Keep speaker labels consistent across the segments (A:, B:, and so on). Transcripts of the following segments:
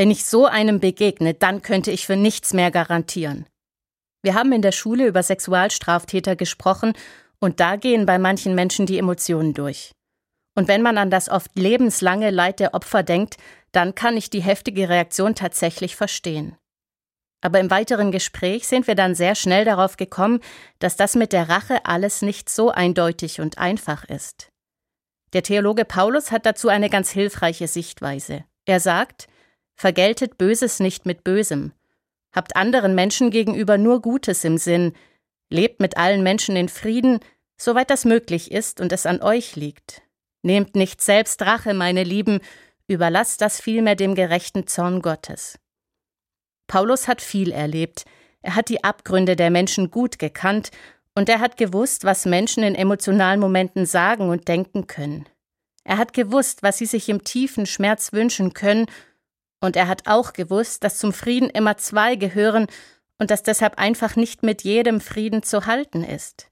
A: Wenn ich so einem begegne, dann könnte ich für nichts mehr garantieren. Wir haben in der Schule über Sexualstraftäter gesprochen und da gehen bei manchen Menschen die Emotionen durch. Und wenn man an das oft lebenslange Leid der Opfer denkt, dann kann ich die heftige Reaktion tatsächlich verstehen. Aber im weiteren Gespräch sind wir dann sehr schnell darauf gekommen, dass das mit der Rache alles nicht so eindeutig und einfach ist. Der Theologe Paulus hat dazu eine ganz hilfreiche Sichtweise. Er sagt, vergeltet Böses nicht mit Bösem, habt anderen Menschen gegenüber nur Gutes im Sinn, lebt mit allen Menschen in Frieden, soweit das möglich ist und es an euch liegt. Nehmt nicht selbst Rache, meine Lieben, überlasst das vielmehr dem gerechten Zorn Gottes. Paulus hat viel erlebt, er hat die Abgründe der Menschen gut gekannt und er hat gewusst, was Menschen in emotionalen Momenten sagen und denken können. Er hat gewusst, was sie sich im tiefen Schmerz wünschen können, und er hat auch gewusst, dass zum Frieden immer zwei gehören und dass deshalb einfach nicht mit jedem Frieden zu halten ist.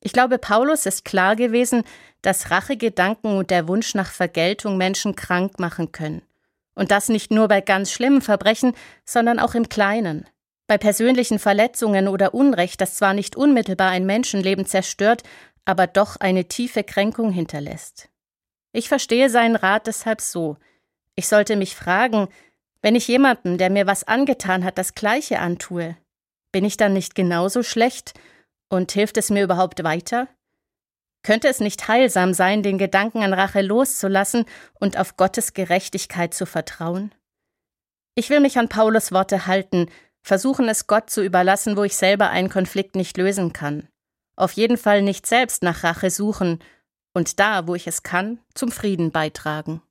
A: Ich glaube, Paulus ist klar gewesen, dass Rachegedanken und der Wunsch nach Vergeltung Menschen krank machen können. Und das nicht nur bei ganz schlimmen Verbrechen, sondern auch im Kleinen. Bei persönlichen Verletzungen oder Unrecht, das zwar nicht unmittelbar ein Menschenleben zerstört, aber doch eine tiefe Kränkung hinterlässt. Ich verstehe seinen Rat deshalb so. Ich sollte mich fragen, wenn ich jemandem, der mir was angetan hat, das Gleiche antue, bin ich dann nicht genauso schlecht und hilft es mir überhaupt weiter? Könnte es nicht heilsam sein, den Gedanken an Rache loszulassen und auf Gottes Gerechtigkeit zu vertrauen? Ich will mich an Paulus Worte halten, versuchen es Gott zu überlassen, wo ich selber einen Konflikt nicht lösen kann. Auf jeden Fall nicht selbst nach Rache suchen und da, wo ich es kann, zum Frieden beitragen.